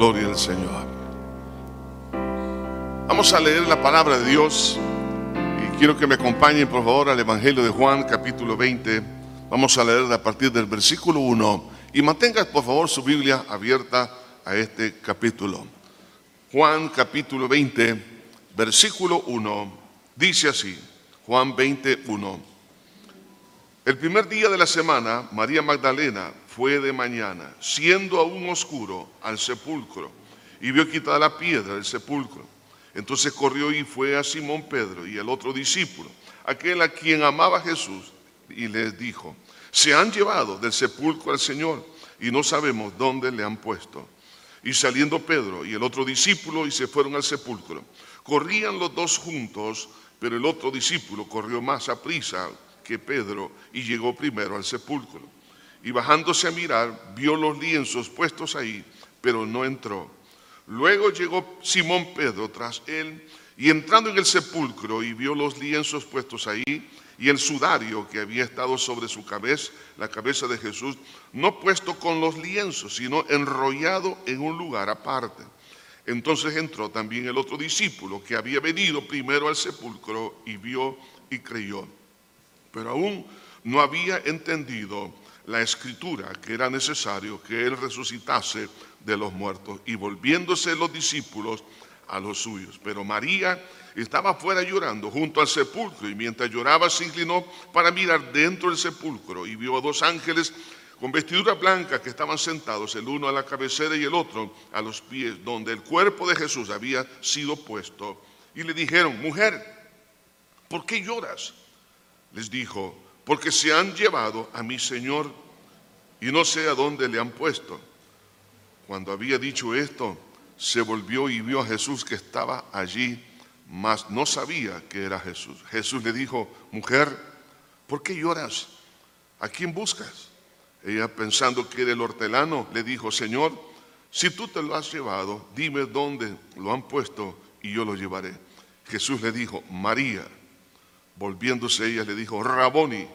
Gloria al Señor. Vamos a leer la palabra de Dios y quiero que me acompañen por favor al Evangelio de Juan capítulo 20. Vamos a leer a partir del versículo 1 y mantenga por favor su Biblia abierta a este capítulo. Juan capítulo 20, versículo 1, dice así, Juan 21. El primer día de la semana, María Magdalena fue de mañana, siendo aún oscuro, al sepulcro y vio quitada la piedra del sepulcro. Entonces corrió y fue a Simón Pedro y al otro discípulo, aquel a quien amaba Jesús, y les dijo, se han llevado del sepulcro al Señor y no sabemos dónde le han puesto. Y saliendo Pedro y el otro discípulo y se fueron al sepulcro. Corrían los dos juntos, pero el otro discípulo corrió más a prisa que Pedro y llegó primero al sepulcro. Y bajándose a mirar, vio los lienzos puestos ahí, pero no entró. Luego llegó Simón Pedro tras él y entrando en el sepulcro y vio los lienzos puestos ahí y el sudario que había estado sobre su cabeza, la cabeza de Jesús, no puesto con los lienzos, sino enrollado en un lugar aparte. Entonces entró también el otro discípulo que había venido primero al sepulcro y vio y creyó. Pero aún no había entendido la escritura que era necesario que él resucitase de los muertos y volviéndose los discípulos a los suyos. Pero María estaba fuera llorando junto al sepulcro y mientras lloraba se inclinó para mirar dentro del sepulcro y vio a dos ángeles con vestidura blanca que estaban sentados, el uno a la cabecera y el otro a los pies, donde el cuerpo de Jesús había sido puesto. Y le dijeron, mujer, ¿por qué lloras? Les dijo, porque se han llevado a mi Señor y no sé a dónde le han puesto. Cuando había dicho esto, se volvió y vio a Jesús que estaba allí mas no sabía que era Jesús. Jesús le dijo, mujer, ¿por qué lloras? ¿A quién buscas? Ella pensando que era el hortelano, le dijo, Señor, si tú te lo has llevado, dime dónde lo han puesto y yo lo llevaré. Jesús le dijo, María. Volviéndose ella le dijo, Raboni,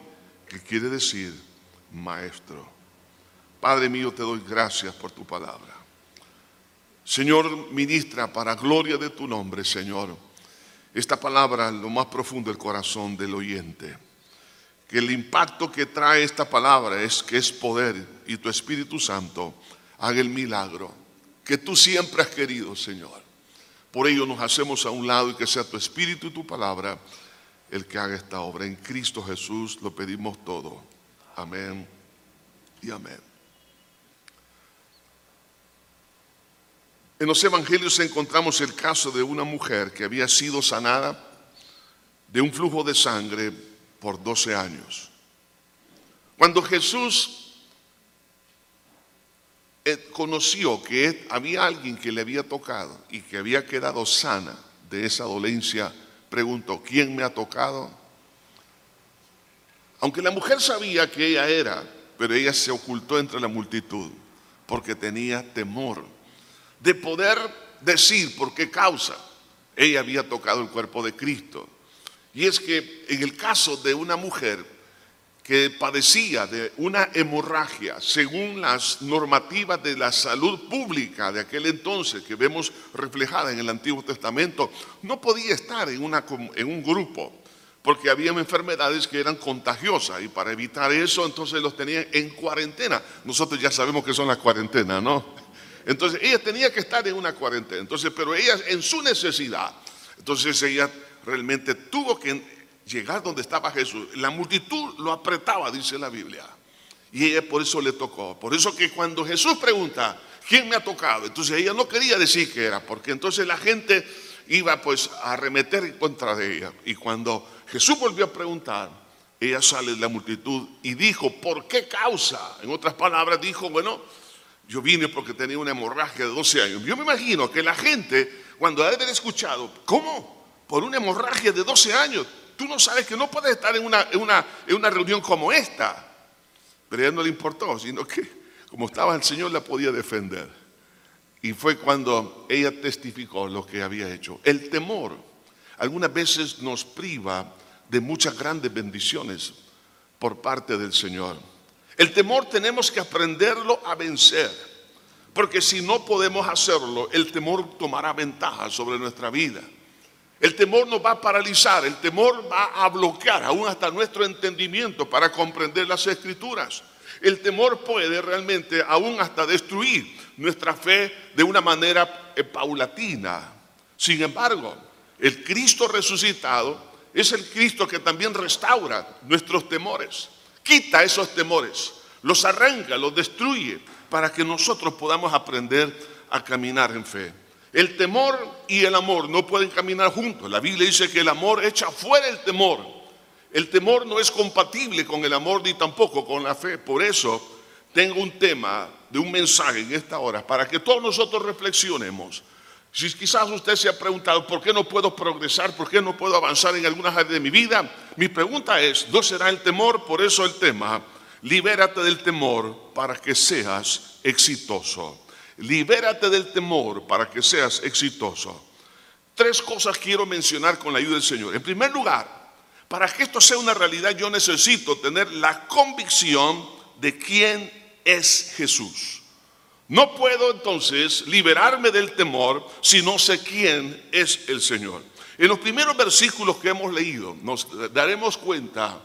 que quiere decir maestro. Padre mío, te doy gracias por tu palabra. Señor, ministra para gloria de tu nombre, Señor esta palabra lo más profundo del corazón del oyente. Que el impacto que trae esta palabra es que es poder y tu Espíritu Santo haga el milagro que tú siempre has querido, Señor. Por ello nos hacemos a un lado y que sea tu Espíritu y tu palabra el que haga esta obra. En Cristo Jesús lo pedimos todo. Amén y amén. En los evangelios encontramos el caso de una mujer que había sido sanada de un flujo de sangre por 12 años. Cuando Jesús eh, conoció que había alguien que le había tocado y que había quedado sana de esa dolencia, preguntó, ¿quién me ha tocado? Aunque la mujer sabía que ella era, pero ella se ocultó entre la multitud porque tenía temor de poder decir por qué causa ella había tocado el cuerpo de Cristo. Y es que en el caso de una mujer que padecía de una hemorragia, según las normativas de la salud pública de aquel entonces que vemos reflejada en el Antiguo Testamento, no podía estar en, una, en un grupo porque había enfermedades que eran contagiosas y para evitar eso entonces los tenían en cuarentena. Nosotros ya sabemos que son las cuarentenas, ¿no? Entonces ella tenía que estar en una cuarentena. Entonces, pero ella en su necesidad, entonces ella realmente tuvo que llegar donde estaba Jesús. La multitud lo apretaba, dice la Biblia. Y ella por eso le tocó. Por eso que cuando Jesús pregunta, ¿quién me ha tocado? Entonces ella no quería decir que era, porque entonces la gente iba pues a arremeter en contra de ella. Y cuando Jesús volvió a preguntar, ella sale de la multitud y dijo, ¿por qué causa? En otras palabras, dijo, bueno, yo vine porque tenía una hemorragia de 12 años. Yo me imagino que la gente, cuando ha de haber escuchado, ¿cómo? Por una hemorragia de 12 años. Tú no sabes que no puedes estar en una, una, en una reunión como esta. Pero a ella no le importó, sino que como estaba el Señor la podía defender. Y fue cuando ella testificó lo que había hecho. El temor algunas veces nos priva de muchas grandes bendiciones por parte del Señor. El temor tenemos que aprenderlo a vencer, Porque si no podemos hacerlo, el temor tomará ventaja sobre nuestra vida. El temor nos va a paralizar, el temor va a bloquear aún hasta nuestro entendimiento para comprender las escrituras. El temor puede realmente aún hasta destruir nuestra fe de una manera eh, paulatina. Sin embargo, el Cristo resucitado es el Cristo que también restaura nuestros temores, quita esos temores, los arranca, los destruye, para que nosotros podamos aprender a caminar en fe. El temor y el amor no pueden caminar juntos. La Biblia dice que el amor echa fuera el temor. El temor no es compatible con el amor ni tampoco con la fe. Por eso tengo un tema de un mensaje en esta hora para que todos nosotros reflexionemos. Si quizás usted se ha preguntado por qué no puedo progresar, por qué no puedo avanzar en algunas áreas de mi vida, mi pregunta es, ¿no será el temor? Por eso el tema, libérate del temor para que seas exitoso. Libérate del temor para que seas exitoso. Tres cosas quiero mencionar con la ayuda del Señor. En primer lugar, para que esto sea una realidad yo necesito tener la convicción de quién es Jesús. No puedo entonces liberarme del temor si no sé quién es el Señor. En los primeros versículos que hemos leído nos daremos cuenta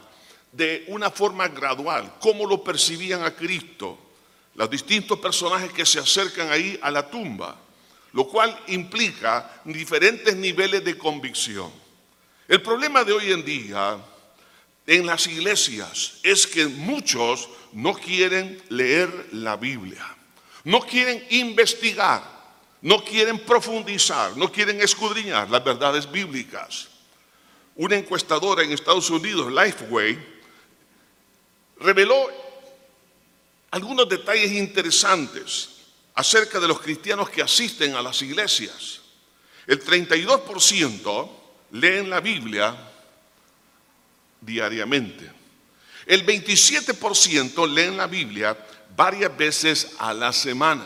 de una forma gradual cómo lo percibían a Cristo los distintos personajes que se acercan ahí a la tumba, lo cual implica diferentes niveles de convicción. El problema de hoy en día en las iglesias es que muchos no quieren leer la Biblia, no quieren investigar, no quieren profundizar, no quieren escudriñar las verdades bíblicas. Una encuestadora en Estados Unidos, Lifeway, reveló algunos detalles interesantes acerca de los cristianos que asisten a las iglesias. El 32% leen la Biblia diariamente. El 27% leen la Biblia varias veces a la semana.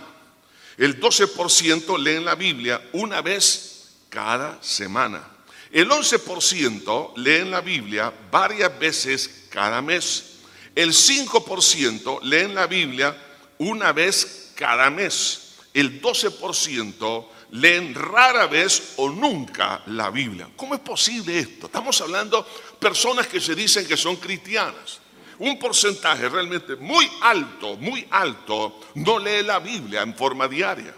El 12% leen la Biblia una vez cada semana. El 11% leen la Biblia varias veces cada mes. El 5% leen la Biblia una vez cada mes. El 12% leen rara vez o nunca la Biblia. ¿Cómo es posible esto? Estamos hablando personas que se dicen que son cristianas. Un porcentaje realmente muy alto, muy alto, no lee la Biblia en forma diaria.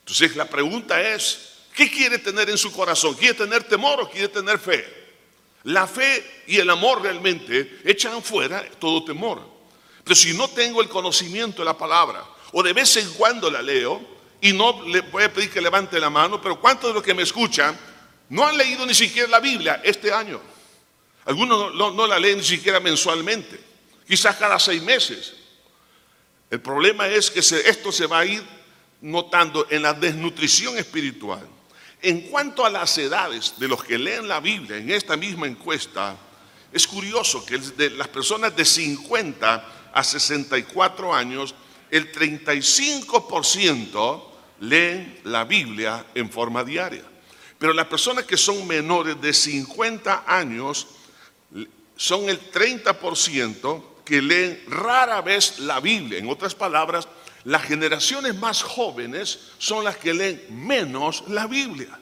Entonces la pregunta es, ¿qué quiere tener en su corazón? ¿Quiere tener temor o quiere tener fe? La fe y el amor realmente echan fuera todo temor. Pero si no tengo el conocimiento de la palabra, o de vez en cuando la leo, y no le voy a pedir que levante la mano, pero ¿cuántos de los que me escuchan no han leído ni siquiera la Biblia este año? Algunos no, la leen ni siquiera mensualmente, quizás cada seis meses. El problema es que esto se va a ir notando en la desnutrición espiritual. En cuanto a las edades de los que leen la Biblia en esta misma encuesta, es curioso que de las personas de 50 a 64 años, el 35% leen la Biblia en forma diaria. Pero las personas que son menores de 50 años son el 30% que leen rara vez la Biblia. En otras palabras, las generaciones más jóvenes son las que leen menos la Biblia.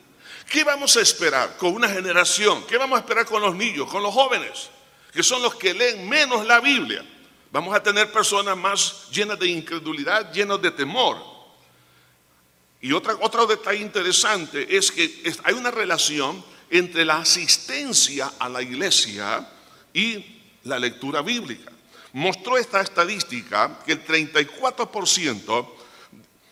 ¿Qué vamos a esperar con una generación? ¿Qué vamos a esperar con los niños, con los jóvenes, que son los que leen menos la Biblia? Vamos a tener personas más llenas de incredulidad, llenas de temor. Y otra, otro detalle interesante es que hay una relación entre la asistencia a la iglesia y la lectura bíblica mostró esta estadística que el 34%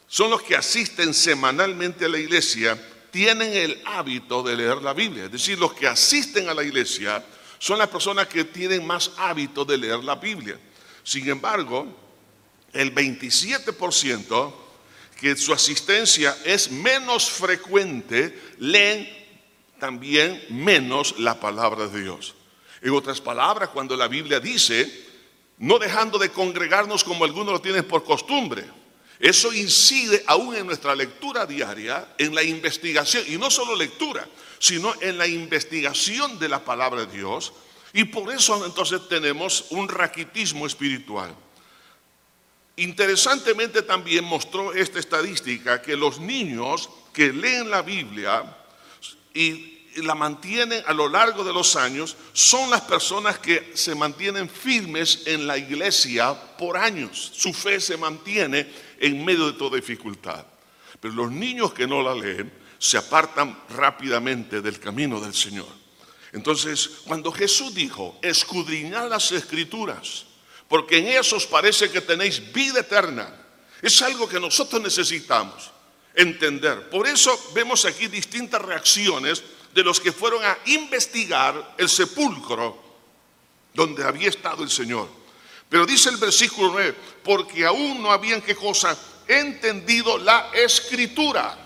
son los que asisten semanalmente a la iglesia, tienen el hábito de leer la Biblia. Es decir, los que asisten a la iglesia son las personas que tienen más hábito de leer la Biblia. Sin embargo, el 27% que su asistencia es menos frecuente, leen también menos la palabra de Dios. En otras palabras, cuando la Biblia dice no dejando de congregarnos como algunos lo tienen por costumbre. Eso incide aún en nuestra lectura diaria, en la investigación, y no solo lectura, sino en la investigación de la palabra de Dios, y por eso entonces tenemos un raquitismo espiritual. Interesantemente también mostró esta estadística que los niños que leen la Biblia y la mantienen a lo largo de los años son las personas que se mantienen firmes en la iglesia por años. Su fe se mantiene en medio de toda dificultad. Pero los niños que no la leen se apartan rápidamente del camino del Señor. Entonces, cuando Jesús dijo, escudriñad las escrituras, porque en ellas os parece que tenéis vida eterna, es algo que nosotros necesitamos entender. Por eso vemos aquí distintas reacciones de los que fueron a investigar el sepulcro donde había estado el Señor. Pero dice el versículo 9, porque aún no habían qué cosa entendido la escritura.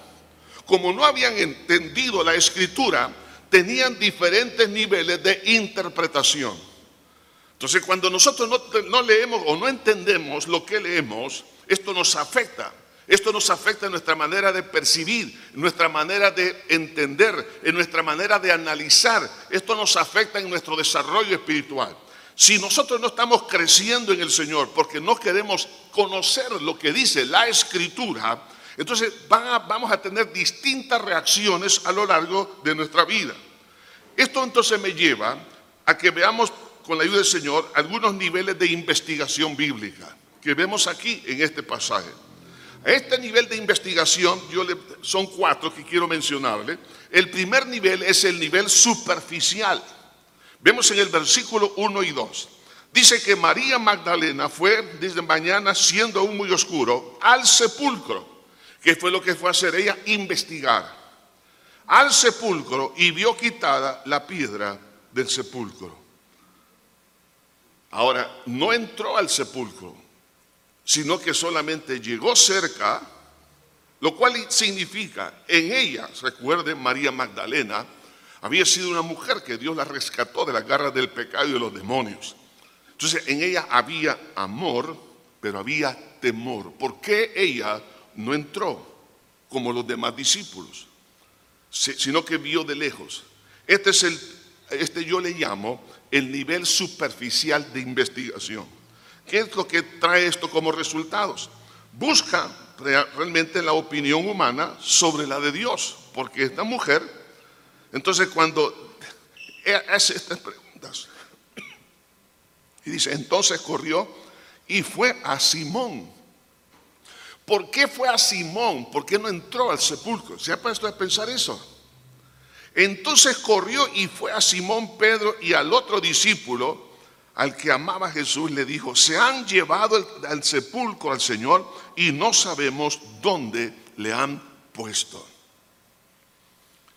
Como no habían entendido la escritura, tenían diferentes niveles de interpretación. Entonces, cuando nosotros no, no, leemos o no entendemos lo que leemos, esto nos afecta. Esto nos afecta en nuestra manera de percibir, en nuestra manera de entender, en nuestra manera de analizar. Esto nos afecta en nuestro desarrollo espiritual. Si nosotros no estamos creciendo en el Señor porque no queremos conocer lo que dice la Escritura, entonces vamos a tener distintas reacciones a lo largo de nuestra vida. Esto entonces me lleva a que veamos con la ayuda del Señor algunos niveles de investigación bíblica que vemos aquí en este pasaje. Este nivel de investigación, yo le, son cuatro que quiero mencionarle. El primer nivel es el nivel superficial. Vemos en el versículo 1 y 2. Dice que María Magdalena fue desde mañana, siendo aún muy oscuro, al sepulcro. que fue lo que fue a hacer ella? Investigar. Al sepulcro y vio quitada la piedra del sepulcro. Ahora, no entró al sepulcro, sino que solamente llegó cerca, lo cual significa, en ella, recuerden, María Magdalena, había sido una mujer que Dios la rescató de las garras del pecado y de los demonios. Entonces, en ella había amor, pero había temor. ¿Por qué ella no entró como los demás discípulos? Sino que vio de lejos. Este es el, este yo le llamo el nivel superficial de investigación. ¿Qué es lo que trae esto como resultados? Busca realmente la opinión humana sobre la de Dios, porque esta mujer, entonces cuando hace estas preguntas, y dice, entonces corrió y fue a Simón. ¿Por qué fue a Simón? ¿Por qué no entró al sepulcro? ¿Se ha puesto a pensar eso? Entonces corrió y fue a Simón Pedro y al otro discípulo al que amaba a Jesús le dijo, se han llevado al sepulcro al Señor y no sabemos dónde le han puesto.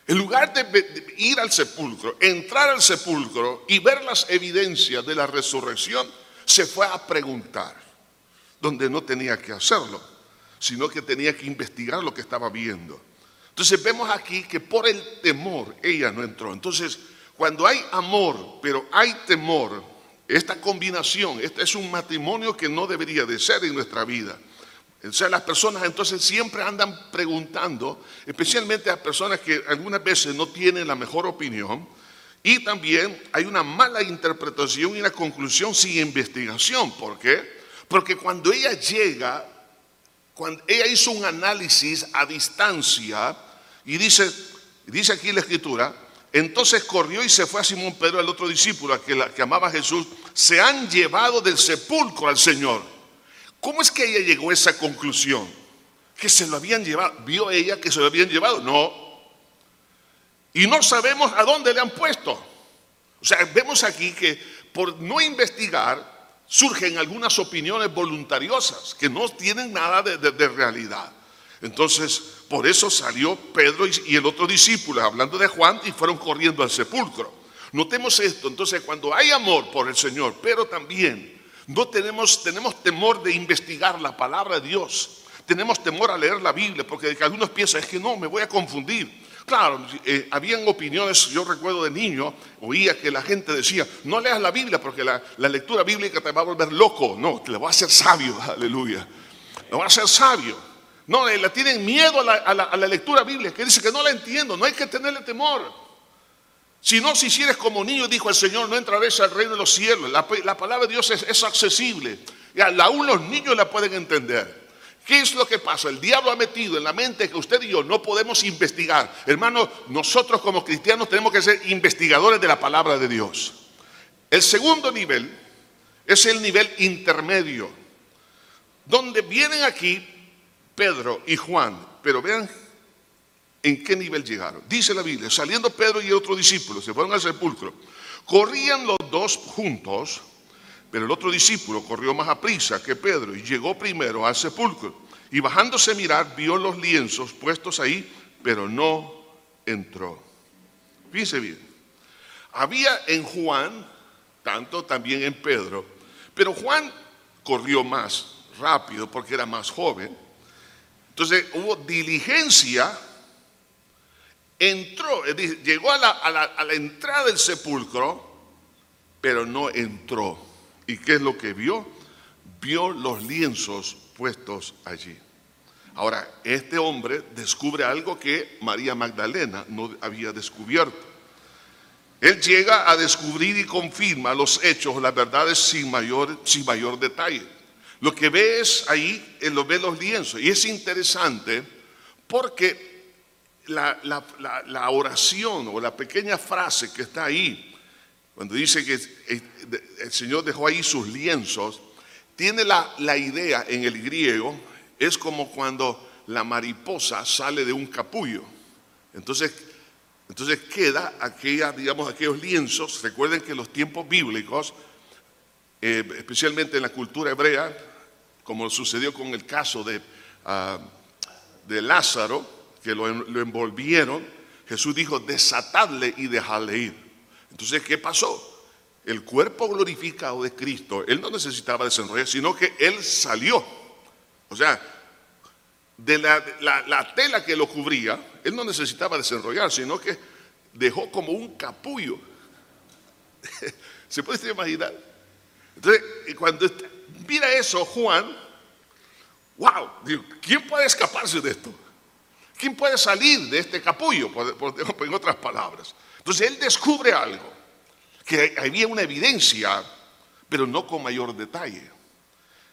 En lugar de ir al sepulcro, entrar al sepulcro y ver las evidencias de la resurrección, se fue a preguntar, donde no tenía que hacerlo, sino que tenía que investigar lo que estaba viendo. Entonces vemos aquí que por el temor ella no entró. Entonces, cuando hay amor, pero hay temor, esta combinación, este es un matrimonio que no debería de ser en nuestra vida. O sea, las personas entonces siempre andan preguntando, especialmente a personas que algunas veces no tienen la mejor opinión, y también hay una mala interpretación y una conclusión sin investigación. ¿Por qué? Porque cuando ella llega, cuando ella hizo un análisis a distancia, y dice, dice aquí la escritura, entonces corrió y se fue a Simón Pedro, el otro discípulo, que, que amaba a Jesús. Se han llevado del sepulcro al Señor. ¿Cómo es que ella llegó a esa conclusión? Que se lo habían llevado. ¿Vio ella que se lo habían llevado? No. Y no sabemos a dónde le han puesto. O sea, vemos aquí que por no investigar surgen algunas opiniones voluntariosas que no tienen nada de realidad. Entonces, por eso salió Pedro y el otro discípulo, hablando de Juan, y fueron corriendo al sepulcro. Notemos esto, entonces cuando hay amor por el Señor, pero también no tenemos, tenemos temor de investigar la palabra de Dios, tenemos temor a leer la Biblia, porque algunos piensan, es que no, me voy a confundir. Claro, eh, habían opiniones, yo recuerdo de niño, oía que la gente decía, no leas la Biblia porque la, la lectura bíblica te va a volver loco, no, te va a hacer sabio, aleluya, te va a hacer sabio. No, le tienen miedo a la, lectura bíblica, que dice que no la entiendo, no hay que tenerle temor. Si no, si hicieres como niño, dijo el Señor, no entrarás al reino de los cielos. La, palabra de Dios es, accesible. Ya, aún los niños la pueden entender. ¿Qué es lo que pasa? El diablo ha metido en la mente que usted y yo no podemos investigar. Hermano, nosotros como cristianos tenemos que ser investigadores de la palabra de Dios. El segundo nivel es el nivel intermedio, donde vienen aquí Pedro y Juan, pero vean en qué nivel llegaron. Dice la Biblia, saliendo Pedro y otro discípulo, se fueron al sepulcro. Corrían los dos juntos pero el otro discípulo corrió más a prisa que Pedro y llegó primero al sepulcro. Y bajándose a mirar, vio los lienzos puestos ahí, pero no entró. Fíjense bien. Había en Juan, tanto también en Pedro, pero Juan corrió más rápido porque era más joven. Entonces hubo diligencia, entró, llegó a la, entrada del sepulcro, pero no entró. ¿Y qué es lo que vio? Vio los lienzos puestos allí. Ahora, este hombre descubre algo que María Magdalena no había descubierto. Él llega a descubrir y confirma los hechos, las verdades sin mayor, sin mayor detalle. Lo que ve es ahí, lo ve los lienzos. Y es interesante porque la, la oración o la pequeña frase que está ahí cuando dice que el Señor dejó ahí sus lienzos, tiene la, idea en el griego, es como cuando la mariposa sale de un capullo. Entonces, entonces queda aquella, digamos, aquellos lienzos. Recuerden que los tiempos bíblicos, eh, especialmente en la cultura hebrea, como sucedió con el caso de, ah, de Lázaro, que lo, envolvieron, Jesús dijo, desatadle y dejadle ir. Entonces, ¿qué pasó? El cuerpo glorificado de Cristo, Él no necesitaba desenrollar, sino que Él salió. O sea, de la, tela que lo cubría, Él no necesitaba desenrollar, sino que dejó como un capullo. ¿Se puede imaginar? Entonces, cuando mira eso, Juan, wow, ¿quién puede escaparse de esto? ¿Quién puede salir de este capullo, en otras palabras? Entonces él descubre algo, que había una evidencia, pero no con mayor detalle.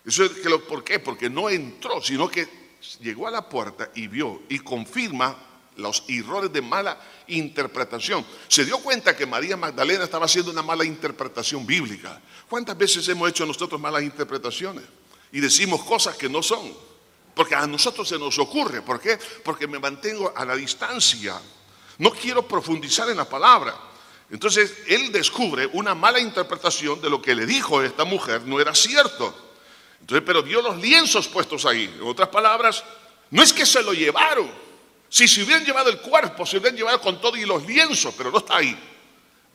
Eso es que ¿Por qué? Porque no entró, sino que llegó a la puerta y vio y confirma los errores de mala interpretación. Se dio cuenta que María Magdalena estaba haciendo una mala interpretación bíblica. ¿Cuántas veces hemos hecho nosotros malas interpretaciones? Y decimos cosas que no son. Porque a nosotros se nos ocurre. ¿Por qué? Porque me mantengo a la distancia. No quiero profundizar en la palabra. Entonces él descubre una mala interpretación de lo que le dijo esta mujer, no era cierto. Entonces, pero vio los lienzos puestos ahí. En otras palabras, no es que se lo llevaron. Si se hubieran llevado el cuerpo, se hubieran llevado con todo y los lienzos, pero no está ahí.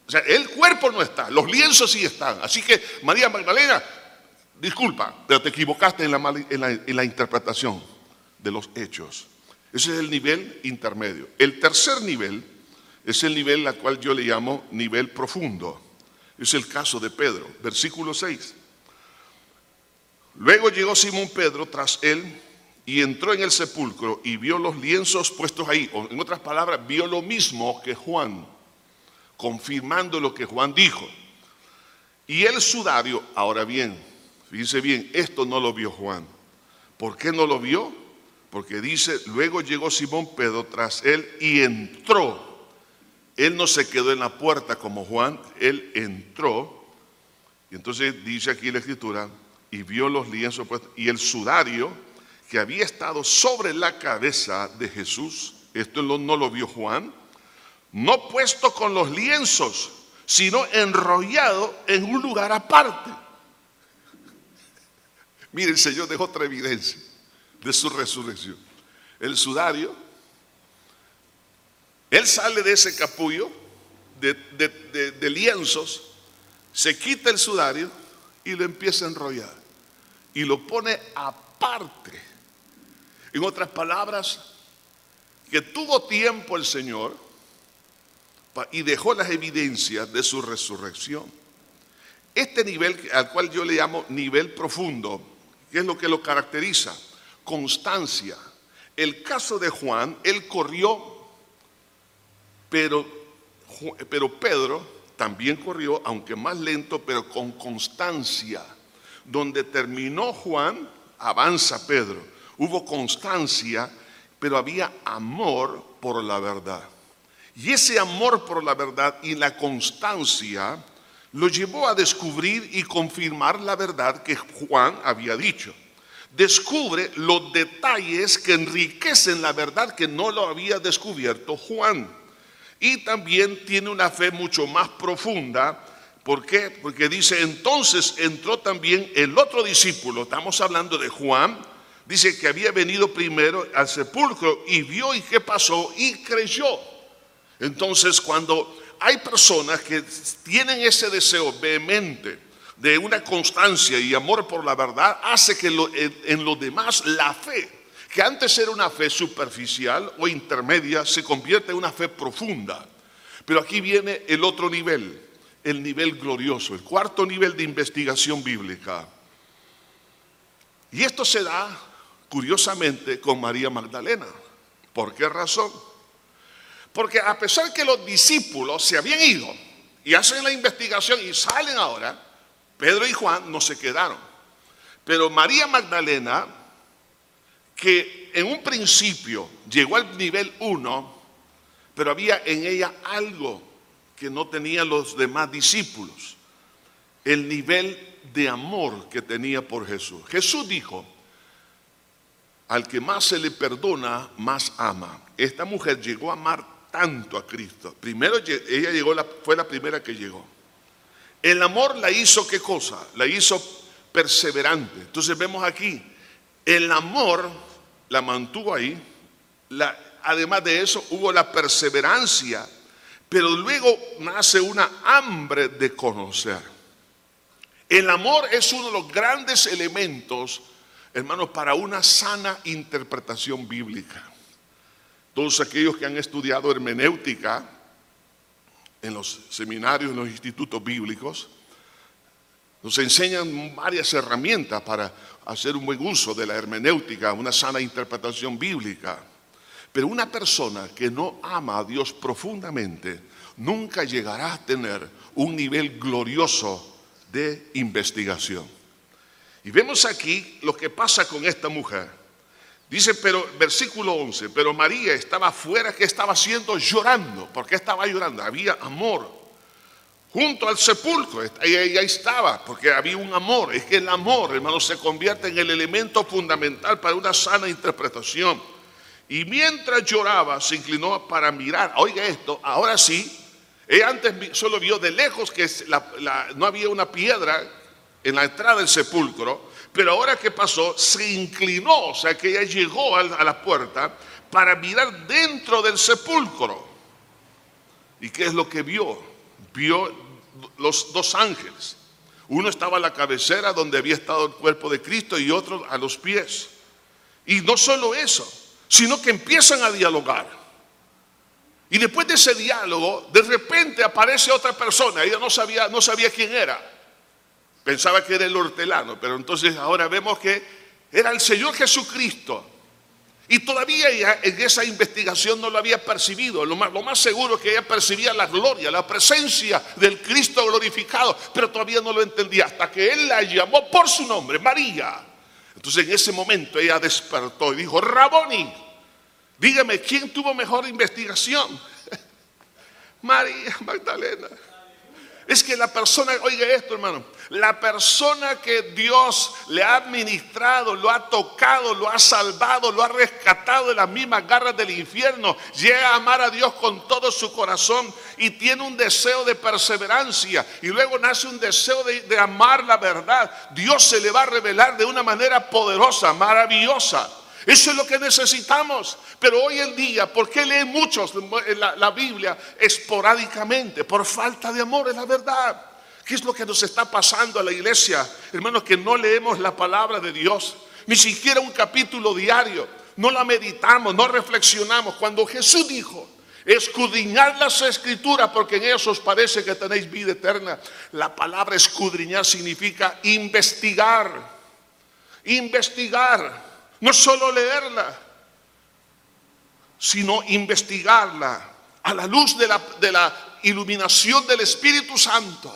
O sea, el cuerpo no está, los lienzos sí están. Así que María Magdalena, disculpa, pero te equivocaste en la interpretación de los hechos. Ese es el nivel intermedio. El tercer nivel es el nivel al cual yo le llamo nivel profundo. Es el caso de Pedro, versículo 6. Luego llegó Simón Pedro tras él y entró en el sepulcro y vio los lienzos puestos ahí. En otras palabras, vio lo mismo que Juan, confirmando lo que Juan dijo. Y el sudario, ahora bien, fíjense bien, esto no lo vio Juan. ¿Por qué no lo vio? Porque dice, luego llegó Simón Pedro tras él y entró. Él no se quedó en la puerta como Juan, él entró. Y entonces dice aquí la escritura, y vio los lienzos puestos, y el sudario que había estado sobre la cabeza de Jesús, esto no lo vio Juan, no puesto con los lienzos, sino enrollado en un lugar aparte. Mire, el Señor dejó otra evidencia de su resurrección. El sudario, él sale de ese capullo de, lienzos, se quita el sudario y lo empieza a enrollar. Y lo pone aparte. En otras palabras, que tuvo tiempo el Señor y dejó las evidencias de su resurrección. Este nivel al cual yo le llamo nivel profundo, ¿qué es lo que lo caracteriza? constancia. El caso de Juan, él corrió, pero, pero Pedro también corrió, aunque más lento, pero con constancia. donde terminó Juan, avanza Pedro. Hubo constancia, pero había amor por la verdad. Y ese amor por la verdad y la constancia lo llevó a descubrir y confirmar la verdad que Juan había dicho. Descubre los detalles que enriquecen la verdad que no lo había descubierto Juan. Y también tiene una fe mucho más profunda. ¿Por qué? Porque dice, entonces entró también el otro discípulo, estamos hablando de Juan, dice que había venido primero al sepulcro y vio y qué pasó y creyó. Entonces cuando hay personas que tienen ese deseo vehemente de una constancia y amor por la verdad, hace que en, en los demás la fe, que antes era una fe superficial o intermedia, se convierte en una fe profunda. Pero aquí viene el otro nivel, el nivel glorioso, el cuarto nivel de investigación bíblica. Y esto se da, curiosamente, con María Magdalena. ¿Por qué razón? Porque a pesar que los discípulos se habían ido y hacen la investigación y salen ahora, Pedro y Juan no se quedaron. Pero María Magdalena, que en un principio llegó al nivel 1, pero había en ella algo que no tenían los demás discípulos, el nivel de amor que tenía por Jesús. Jesús dijo, al que más se le perdona, más ama. Esta mujer llegó a amar tanto a Cristo. Primero ella llegó, fue la primera que llegó. El amor la hizo qué cosa? La hizo perseverante. Entonces vemos aquí, el amor la mantuvo ahí. además de eso hubo la perseverancia, pero luego nace una hambre de conocer. El amor es uno de los grandes elementos, hermanos, para una sana interpretación bíblica. Todos aquellos que han estudiado hermenéutica en los seminarios, en los institutos bíblicos, nos enseñan varias herramientas para hacer un buen uso de la hermenéutica, una sana interpretación bíblica. Pero una persona que no ama a Dios profundamente nunca llegará a tener un nivel glorioso de investigación. Y vemos aquí lo que pasa con esta mujer. Dice, pero versículo 11, pero María estaba afuera, ¿qué estaba haciendo? Llorando. ¿Por qué estaba llorando? Había amor. Junto al sepulcro, ella estaba, porque había un amor. Es que el amor, hermano, se convierte en el elemento fundamental para una sana interpretación. Y mientras lloraba, se inclinó para mirar. Oiga esto, ahora sí, ella antes solo vio de lejos que no había una piedra en la entrada del sepulcro, pero ahora que pasó, se inclinó, o sea que ella llegó a la puerta para mirar dentro del sepulcro. ¿Y qué es lo que vio? Vio los dos ángeles. Uno estaba a la cabecera donde había estado el cuerpo de Cristo y otro a los pies. Y no solo eso, sino que empiezan a dialogar. Y después de ese diálogo, de repente aparece otra persona. Ella no sabía, no sabía quién era. Pensaba que era el hortelano, pero entonces ahora vemos que era el Señor Jesucristo. Y todavía ella en esa investigación no lo había percibido. Lo más, seguro es que ella percibía la gloria, la presencia del Cristo glorificado, pero todavía no lo entendía hasta que Él la llamó por su nombre, María. Entonces en ese momento ella despertó y dijo, Raboni, dígame, ¿quién tuvo mejor investigación? María Magdalena. Es que la persona, oiga esto hermano, la persona que Dios le ha administrado, lo ha tocado, lo ha salvado, lo ha rescatado de las mismas garras del infierno, llega a amar a Dios con todo su corazón y tiene un deseo de perseverancia y luego nace un deseo de, amar la verdad. Dios se le va a revelar de una manera poderosa, maravillosa. Eso es lo que necesitamos. Pero hoy en día, ¿por qué leen muchos la, Biblia esporádicamente? Por falta de amor, es la verdad. ¿Qué es lo que nos está pasando a la iglesia? Hermanos, que no leemos la palabra de Dios, ni siquiera un capítulo diario. No la meditamos, no reflexionamos. Cuando Jesús dijo, escudriñad las escrituras porque en ellos os parece que tenéis vida eterna. La palabra escudriñar significa investigar. Investigar. No solo leerla, sino investigarla a la luz de la, iluminación del Espíritu Santo.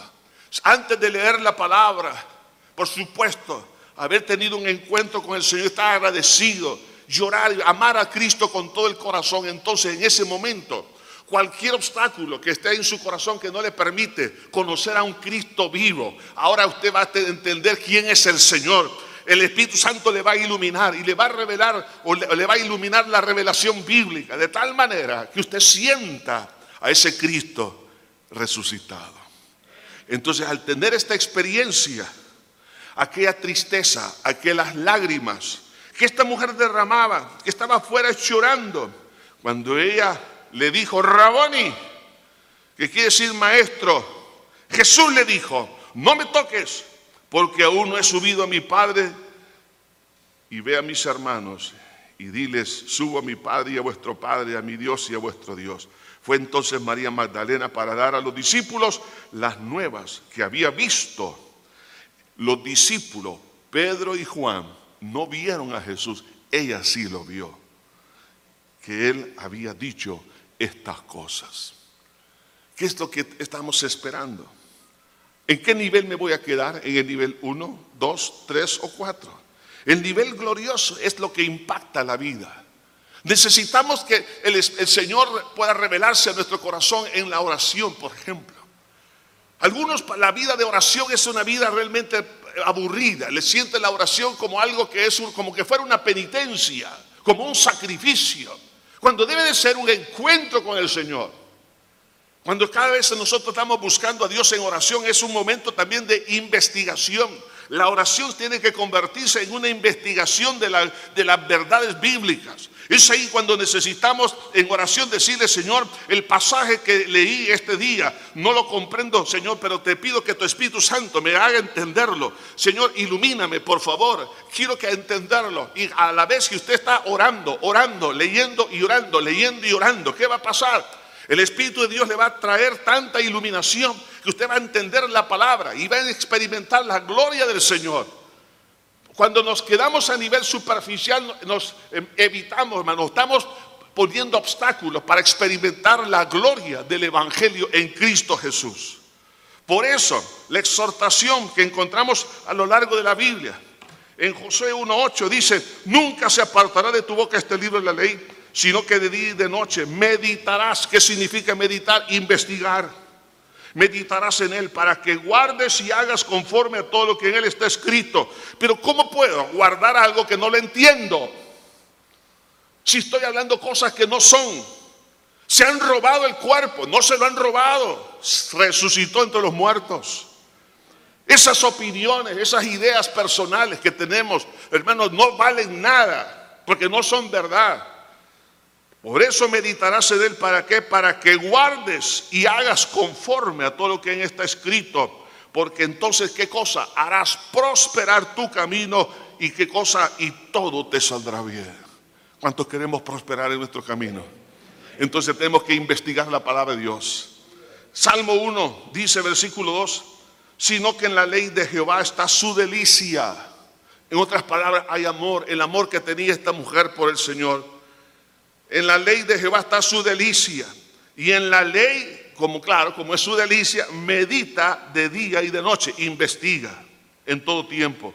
Antes de leer la palabra, por supuesto, haber tenido un encuentro con el Señor, estar agradecido, llorar, amar a Cristo con todo el corazón. Entonces, en ese momento, cualquier obstáculo que esté en su corazón que no le permite conocer a un Cristo vivo, ahora usted va a entender quién es el Señor. El Espíritu Santo le va a iluminar y le va a revelar o le, va a iluminar la revelación bíblica de tal manera que usted sienta a ese Cristo resucitado. Entonces, al tener esta experiencia, aquella tristeza, aquellas lágrimas que esta mujer derramaba, que estaba afuera llorando, cuando ella le dijo, Raboni, que quiere decir maestro, Jesús le dijo, no me toques, porque aún no he subido a mi Padre y ve a mis hermanos y diles, subo a mi Padre y a vuestro Padre, a mi Dios y a vuestro Dios. Fue entonces María Magdalena para dar a los discípulos las nuevas que había visto. Los discípulos, Pedro y Juan, no vieron a Jesús, ella sí lo vio, que él había dicho estas cosas. ¿Qué es lo que estamos esperando? ¿En qué nivel me voy a quedar? ¿En el nivel 1, 2, 3 o 4? El nivel glorioso es lo que impacta la vida. Necesitamos que el, Señor pueda revelarse a nuestro corazón en la oración, por ejemplo. Algunos, la vida de oración es una vida realmente aburrida. Le sienten la oración como algo que es como que fuera una penitencia, como un sacrificio. Cuando debe de ser un encuentro con el Señor. Cuando cada vez nosotros estamos buscando a Dios en oración es un momento también de investigación. La oración tiene que convertirse en una investigación de, de las verdades bíblicas. Es ahí cuando necesitamos en oración decirle, Señor, el pasaje que leí este día, no lo comprendo, Señor, pero te pido que tu Espíritu Santo me haga entenderlo. Señor, ilumíname, por favor. Quiero que entenderlo. Y a la vez que usted está orando, orando, leyendo y orando, leyendo y orando, ¿qué va a pasar? El Espíritu de Dios le va a traer tanta iluminación que usted va a entender la palabra y va a experimentar la gloria del Señor. Cuando nos quedamos a nivel superficial, nos em, evitamos, hermano, estamos poniendo obstáculos para experimentar la gloria del Evangelio en Cristo Jesús. Por eso, la exhortación que encontramos a lo largo de la Biblia, en Josué 1.8 dice, nunca se apartará de tu boca este libro de la ley sino que de día y de noche meditarás. ¿Qué significa meditar? Investigar. Meditarás en Él para que guardes y hagas conforme a todo lo que en Él está escrito. Pero ¿cómo puedo guardar algo que no lo entiendo? Si estoy hablando cosas que no son. Se han robado el cuerpo, no se lo han robado. Resucitó entre los muertos. Esas opiniones, esas ideas personales que tenemos, hermanos, no valen nada porque no son verdad. Por eso meditarás en él, ¿para qué? Para que guardes y hagas conforme a todo lo que en está escrito. Porque entonces, ¿qué cosa? Harás prosperar tu camino y qué cosa? Y todo te saldrá bien. ¿Cuántos queremos prosperar en nuestro camino? Entonces tenemos que investigar la palabra de Dios. Salmo 1 dice, versículo 2, sino que en la ley de Jehová está su delicia. En otras palabras, hay amor, el amor que tenía esta mujer por el Señor. En la ley de Jehová está su delicia. Y en la ley, como claro, como es su delicia, medita de día y de noche, investiga en todo tiempo.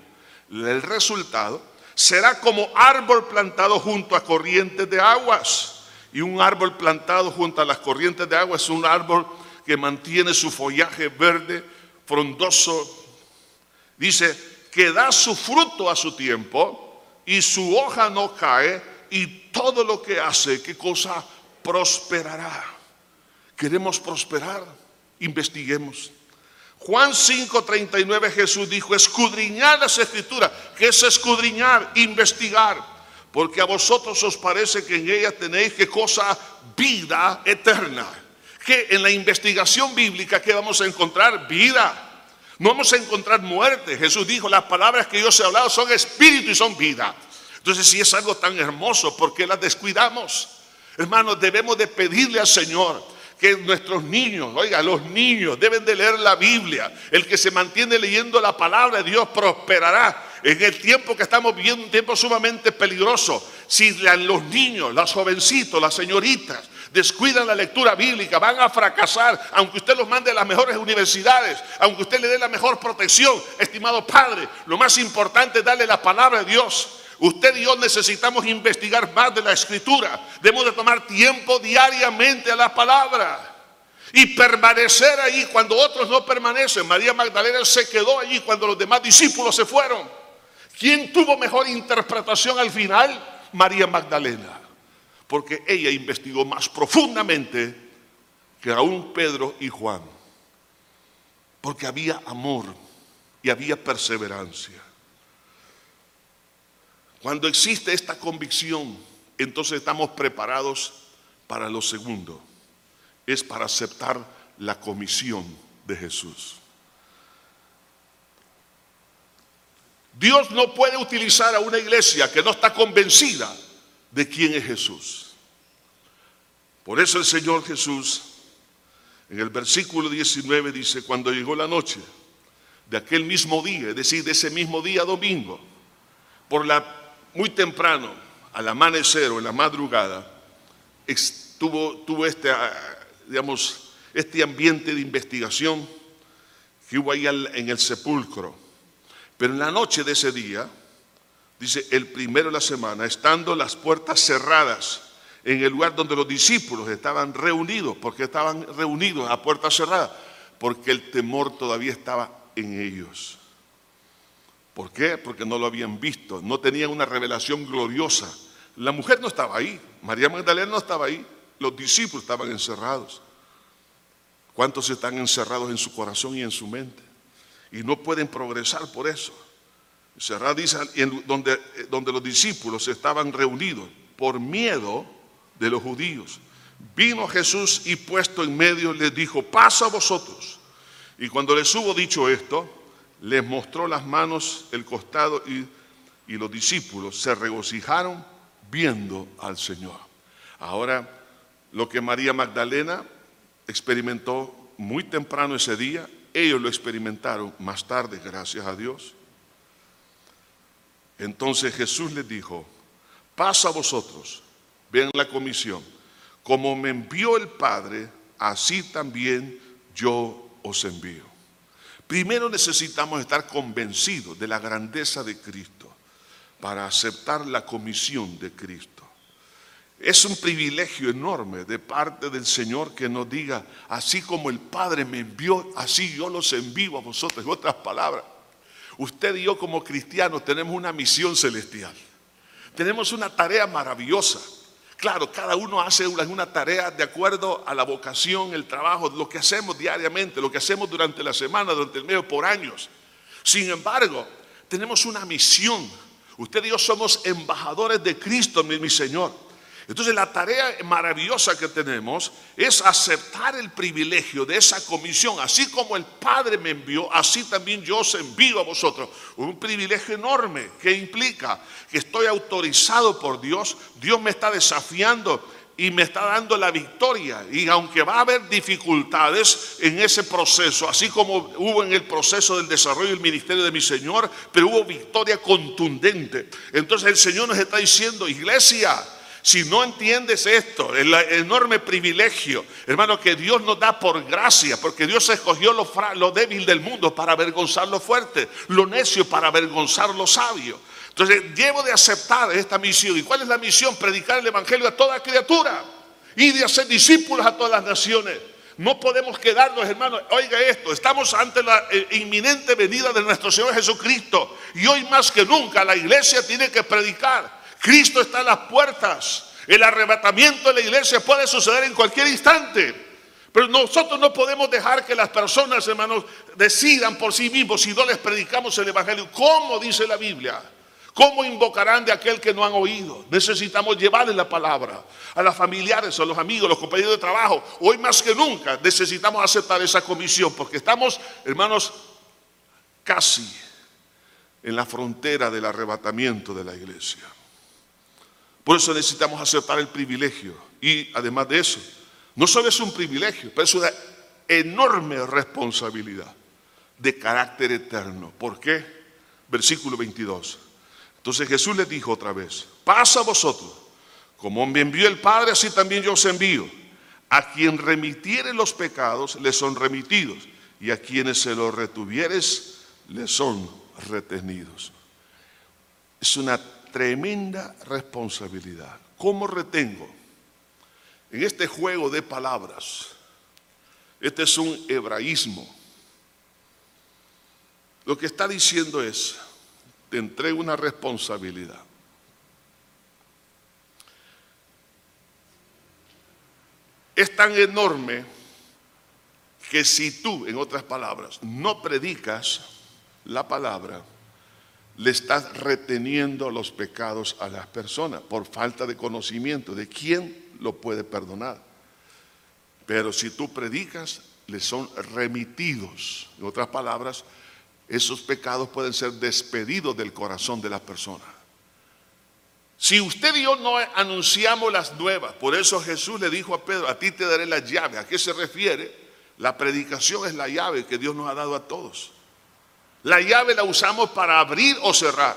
El resultado será como árbol plantado junto a corrientes de aguas. Y un árbol plantado junto a las corrientes de agua es un árbol que mantiene su follaje verde, frondoso. Dice que da su fruto a su tiempo y su hoja no cae y todo lo que hace, ¿qué cosa? Prosperará. ¿Queremos prosperar? Investiguemos. Juan 5:39 Jesús dijo, escudriñad las escrituras. ¿Qué es escudriñar? Investigar. Porque a vosotros os parece que en ella tenéis qué cosa? Vida eterna. Que en la investigación bíblica, ¿qué vamos a encontrar? Vida. No vamos a encontrar muerte. Jesús dijo, las palabras que yo os he hablado son espíritu y son vida. Entonces, si es algo tan hermoso, ¿por qué las descuidamos? Hermanos, debemos de pedirle al Señor que nuestros niños, oiga, los niños deben de leer la Biblia. El que se mantiene leyendo la palabra de Dios prosperará. en el tiempo que estamos viviendo, un tiempo sumamente peligroso, si los niños, los jovencitos, las señoritas descuidan la lectura bíblica, van a fracasar, aunque usted los mande a las mejores universidades, aunque usted le dé la mejor protección, estimado Padre, lo más importante es darle la palabra de Dios. Usted y yo necesitamos investigar más de la escritura. Debemos de tomar tiempo diariamente a la palabra y permanecer ahí cuando otros no permanecen. María Magdalena se quedó allí cuando los demás discípulos se fueron. ¿Quién tuvo mejor interpretación al final? María Magdalena. Porque ella investigó más profundamente que aún Pedro y Juan. Porque había amor y había perseverancia. Cuando existe esta convicción, entonces estamos preparados para lo segundo es para aceptar la comisión de Jesús. Dios no puede utilizar a una iglesia que no está convencida de quién es Jesús. Por eso el Señor Jesús en el versículo 19 dice, cuando llegó la noche de aquel mismo día, es decir, de ese mismo día domingo, por la muy temprano, al amanecer o en la madrugada, tuvo este digamos, este ambiente de investigación que hubo ahí en el sepulcro. Pero en la noche de ese día, dice, el primero de la semana, estando las puertas cerradas en el lugar donde los discípulos estaban reunidos, porque estaban reunidos a puertas cerradas, porque el temor todavía estaba en ellos. ¿Por qué? Porque no lo habían visto, no tenían una revelación gloriosa. La mujer no estaba ahí, María Magdalena no estaba ahí, los discípulos estaban encerrados. ¿Cuántos están encerrados en su corazón y en su mente? Y no pueden progresar por eso. Cerrado dice donde, donde los discípulos estaban reunidos por miedo de los judíos. Vino Jesús y puesto en medio les dijo, pasa a vosotros. Y cuando les hubo dicho esto, les mostró las manos, el costado y, y los discípulos se regocijaron viendo al Señor. Ahora lo que María Magdalena experimentó muy temprano ese día, ellos lo experimentaron más tarde, gracias a Dios. Entonces Jesús les dijo, pasa a vosotros, vean la comisión, como me envió el Padre, así también yo os envío. Primero necesitamos estar convencidos de la grandeza de Cristo para aceptar la comisión de Cristo. Es un privilegio enorme de parte del Señor que nos diga, así como el Padre me envió, así yo los envío a vosotros. En otras palabras, usted y yo como cristianos tenemos una misión celestial. Tenemos una tarea maravillosa. Claro, cada uno hace una tarea de acuerdo a la vocación, el trabajo, lo que hacemos diariamente, lo que hacemos durante la semana, durante el mes, por años. Sin embargo, tenemos una misión. Usted y yo somos embajadores de Cristo, mi Señor. Entonces la tarea maravillosa que tenemos es aceptar el privilegio de esa comisión. Así como el Padre me envió, así también yo os envío a vosotros. Un privilegio enorme que implica que estoy autorizado por Dios, Dios me está desafiando y me está dando la victoria. Y aunque va a haber dificultades en ese proceso, así como hubo en el proceso del desarrollo del ministerio de mi Señor, pero hubo victoria contundente. Entonces el Señor nos está diciendo, iglesia, si no entiendes esto, el enorme privilegio, hermano, que Dios nos da por gracia, porque Dios escogió lo, débil del mundo para avergonzar lo fuerte, lo necio para avergonzar lo sabio. Entonces, debo de aceptar esta misión. ¿Y cuál es la misión? Predicar el Evangelio a toda criatura y de hacer discípulos a todas las naciones. No podemos quedarnos, hermanos. Oiga esto, estamos ante la eh, inminente venida de nuestro Señor Jesucristo. Y hoy más que nunca la iglesia tiene que predicar. Cristo está en las puertas. El arrebatamiento de la iglesia puede suceder en cualquier instante. Pero nosotros no podemos dejar que las personas, hermanos, decidan por sí mismos si no les predicamos el Evangelio. ¿Cómo dice la Biblia? ¿Cómo invocarán de aquel que no han oído? Necesitamos llevarles la palabra a las familiares, a los amigos, a los compañeros de trabajo. Hoy más que nunca necesitamos aceptar esa comisión porque estamos, hermanos, casi en la frontera del arrebatamiento de la iglesia. Por eso necesitamos aceptar el privilegio. Y además de eso, no solo es un privilegio, pero es una enorme responsabilidad de carácter eterno. ¿Por qué? versículo 22. Entonces Jesús les dijo otra vez, pasa a vosotros, como me envió el Padre, así también yo os envío. A quien remitiere los pecados, les son remitidos, y a quienes se los retuvieres, les son retenidos. Es una tremenda responsabilidad. ¿Cómo retengo? En este juego de palabras, este es un hebraísmo. Lo que está diciendo es, te entrego una responsabilidad. Es tan enorme que si tú, en otras palabras, no predicas la palabra, le estás reteniendo los pecados a las personas por falta de conocimiento de quién lo puede perdonar. Pero si tú predicas, le son remitidos. En otras palabras, esos pecados pueden ser despedidos del corazón de la persona. Si usted y yo no anunciamos las nuevas, por eso Jesús le dijo a Pedro, a ti te daré la llave. ¿A qué se refiere? La predicación es la llave que Dios nos ha dado a todos. La llave la usamos para abrir o cerrar.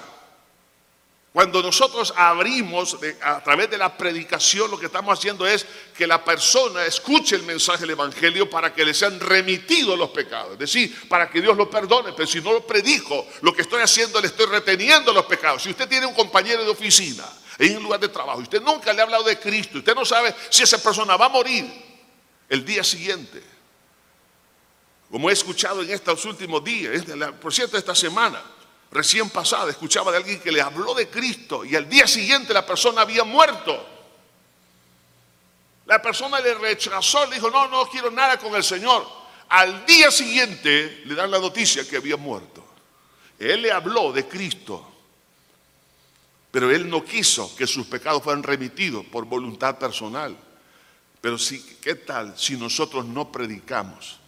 Cuando nosotros abrimos a través de la predicación, lo que estamos haciendo es que la persona escuche el mensaje del Evangelio para que le sean remitidos los pecados. Es decir, para que Dios lo perdone. Pero si no lo predijo, lo que estoy haciendo le estoy reteniendo los pecados. Si usted tiene un compañero de oficina en un lugar de trabajo y usted nunca le ha hablado de Cristo, usted no sabe si esa persona va a morir el día siguiente como he escuchado en estos últimos días, por cierto, esta semana, recién pasada, escuchaba de alguien que le habló de Cristo y al día siguiente la persona había muerto. La persona le rechazó, le dijo, no, no quiero nada con el Señor. Al día siguiente le dan la noticia que había muerto. Él le habló de Cristo, pero él no quiso que sus pecados fueran remitidos por voluntad personal. Pero sí, ¿qué tal si nosotros no predicamos?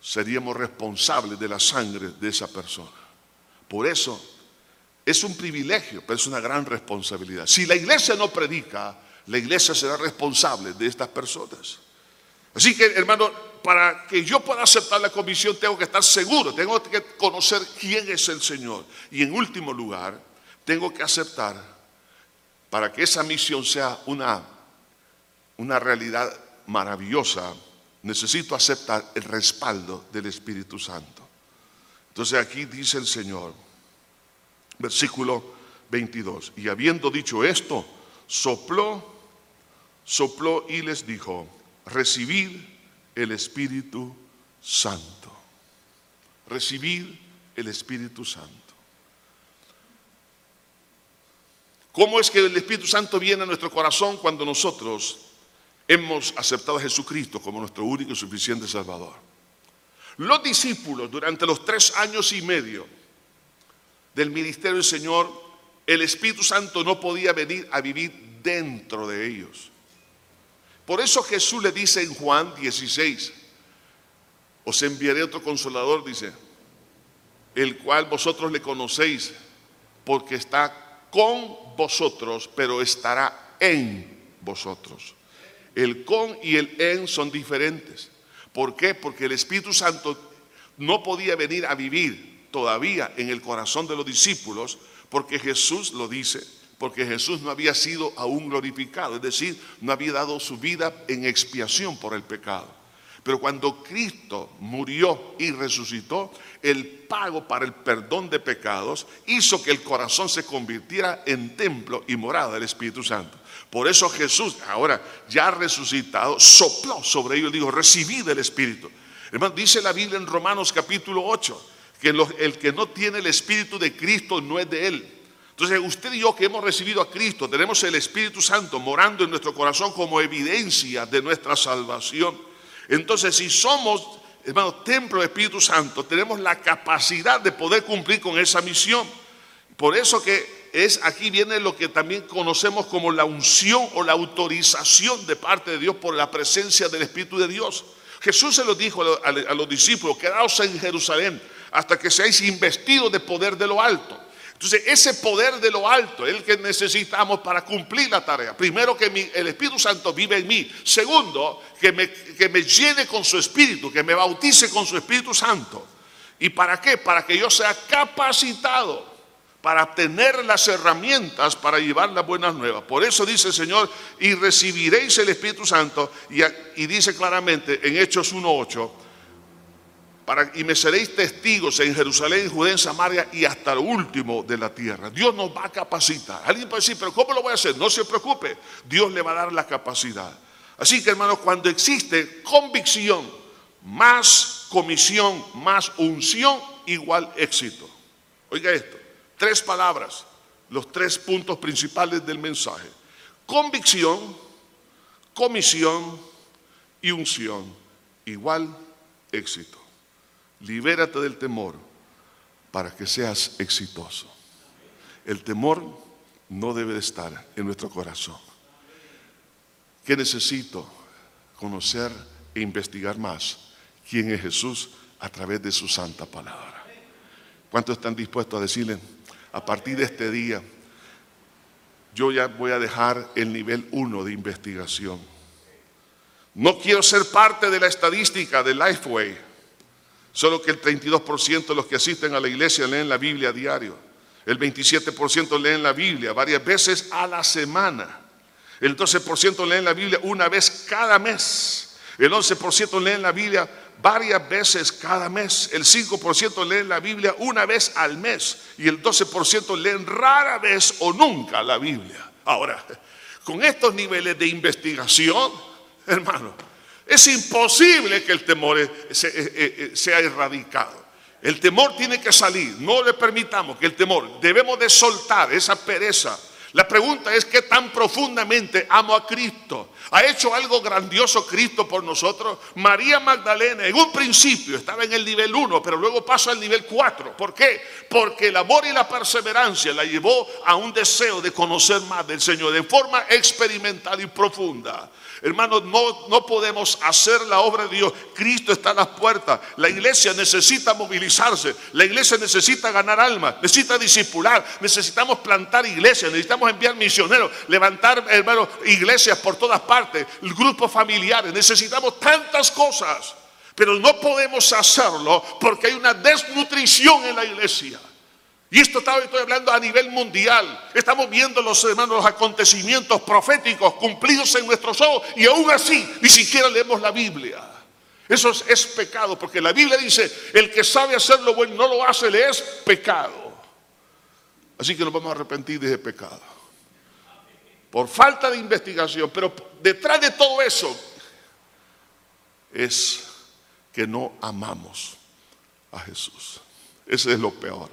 Seríamos responsables de la sangre de esa persona. Por eso es un privilegio, pero es una gran responsabilidad. Si la iglesia no predica, la iglesia será responsable de estas personas. Así que, hermano, para que yo pueda aceptar la comisión tengo que estar seguro, tengo que conocer quién es el Señor. Y en último lugar, tengo que aceptar, para que esa misión sea una, una realidad maravillosa, necesito aceptar el respaldo del Espíritu Santo. Entonces aquí dice el Señor, versículo 22, y habiendo dicho esto, sopló, sopló y les dijo, recibid el Espíritu Santo, recibid el Espíritu Santo. ¿Cómo es que el Espíritu Santo viene a nuestro corazón cuando nosotros hemos aceptado a Jesucristo como nuestro único y suficiente Salvador. Los discípulos durante los tres años y medio del ministerio del Señor, el Espíritu Santo no podía venir a vivir dentro de ellos. Por eso Jesús le dice en Juan 16, os enviaré otro consolador, dice, el cual vosotros le conocéis, porque está con vosotros, pero estará en vosotros. El con y el en son diferentes. ¿Por qué? Porque el Espíritu Santo no podía venir a vivir todavía en el corazón de los discípulos porque Jesús lo dice, porque Jesús no había sido aún glorificado, es decir, no había dado su vida en expiación por el pecado. Pero cuando Cristo murió y resucitó, el pago para el perdón de pecados hizo que el corazón se convirtiera en templo y morada del Espíritu Santo. Por eso Jesús, ahora ya resucitado, sopló sobre ellos y dijo, recibid el Espíritu. Hermano, dice la Biblia en Romanos capítulo 8, que el que no tiene el Espíritu de Cristo no es de él. Entonces usted y yo que hemos recibido a Cristo, tenemos el Espíritu Santo morando en nuestro corazón como evidencia de nuestra salvación. Entonces, si somos, hermano, templo del Espíritu Santo, tenemos la capacidad de poder cumplir con esa misión. Por eso que es aquí viene lo que también conocemos como la unción o la autorización de parte de Dios por la presencia del Espíritu de Dios. Jesús se lo dijo a los discípulos, quedaos en Jerusalén hasta que seáis investidos de poder de lo alto. Entonces, ese poder de lo alto es el que necesitamos para cumplir la tarea. Primero, que el Espíritu Santo vive en mí. Segundo, que me, que me llene con su Espíritu, que me bautice con su Espíritu Santo. ¿Y para qué? Para que yo sea capacitado para tener las herramientas para llevar las buenas nuevas. Por eso dice el Señor, y recibiréis el Espíritu Santo, y, y dice claramente en Hechos 1.8, y me seréis testigos en Jerusalén, Judea, en Samaria y hasta lo último de la tierra. Dios nos va a capacitar. Alguien puede decir, pero ¿cómo lo voy a hacer? No se preocupe, Dios le va a dar la capacidad. Así que hermanos, cuando existe convicción, más comisión, más unción, igual éxito. Oiga esto, tres palabras, los tres puntos principales del mensaje. Convicción, comisión y unción, igual éxito. Libérate del temor para que seas exitoso. El temor no debe de estar en nuestro corazón. ¿Qué necesito? Conocer e investigar más quién es Jesús a través de su santa palabra. ¿Cuántos están dispuestos a decirle, a partir de este día, yo ya voy a dejar el nivel 1 de investigación? No quiero ser parte de la estadística de Lifeway Solo que el 32% de los que asisten a la iglesia leen la Biblia a diario. El 27% leen la Biblia varias veces a la semana. El 12% leen la Biblia una vez cada mes. El 11% leen la Biblia varias veces cada mes. El 5% leen la Biblia una vez al mes. Y el 12% leen rara vez o nunca la Biblia. Ahora, con estos niveles de investigación, hermano, es imposible que el temor eh, eh, sea erradicado. El temor tiene que salir. No le permitamos que el temor, debemos de soltar esa pereza. La pregunta es qué tan profundamente amo a Cristo. ¿Ha hecho algo grandioso Cristo por nosotros? María Magdalena en un principio estaba en el nivel 1, pero luego pasó al nivel 4. ¿Por qué? Porque el amor y la perseverancia la llevó a un deseo de conocer más del Señor de forma experimental y profunda. Hermanos, no, no podemos hacer la obra de Dios. Cristo está a las puertas. La iglesia necesita movilizarse. La iglesia necesita ganar almas. Necesita discipular. Necesitamos plantar iglesias. Necesitamos enviar misioneros. Levantar, hermanos, iglesias por todas partes. Grupos familiares. Necesitamos tantas cosas. Pero no podemos hacerlo porque hay una desnutrición en la iglesia. Y esto estoy hablando a nivel mundial. Estamos viendo los hermanos los acontecimientos proféticos cumplidos en nuestros ojos y aún así ni siquiera leemos la Biblia. Eso es, pecado porque la Biblia dice, el que sabe hacer lo bueno no lo hace, le es pecado. Así que nos vamos a arrepentir de ese pecado. Por falta de investigación. Pero detrás de todo eso es que no amamos a Jesús. Ese es lo peor.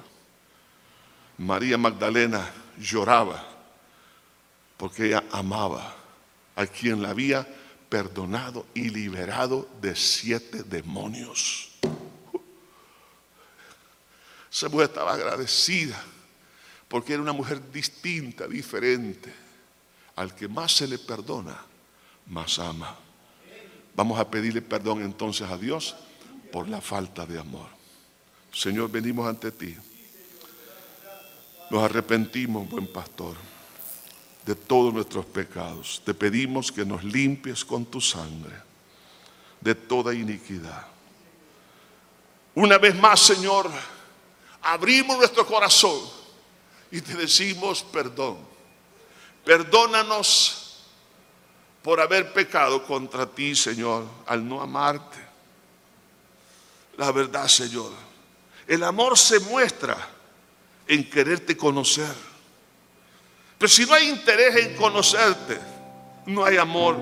María Magdalena lloraba porque ella amaba a quien la había perdonado y liberado de siete demonios. Esa mujer estaba agradecida porque era una mujer distinta, diferente. Al que más se le perdona, más ama. Vamos a pedirle perdón entonces a Dios por la falta de amor. Señor, venimos ante ti. Nos arrepentimos, buen pastor, de todos nuestros pecados. Te pedimos que nos limpies con tu sangre de toda iniquidad. Una vez más, Señor, abrimos nuestro corazón y te decimos perdón. Perdónanos por haber pecado contra ti, Señor, al no amarte. La verdad, Señor, el amor se muestra en quererte conocer. Pero si no hay interés en conocerte, no hay amor.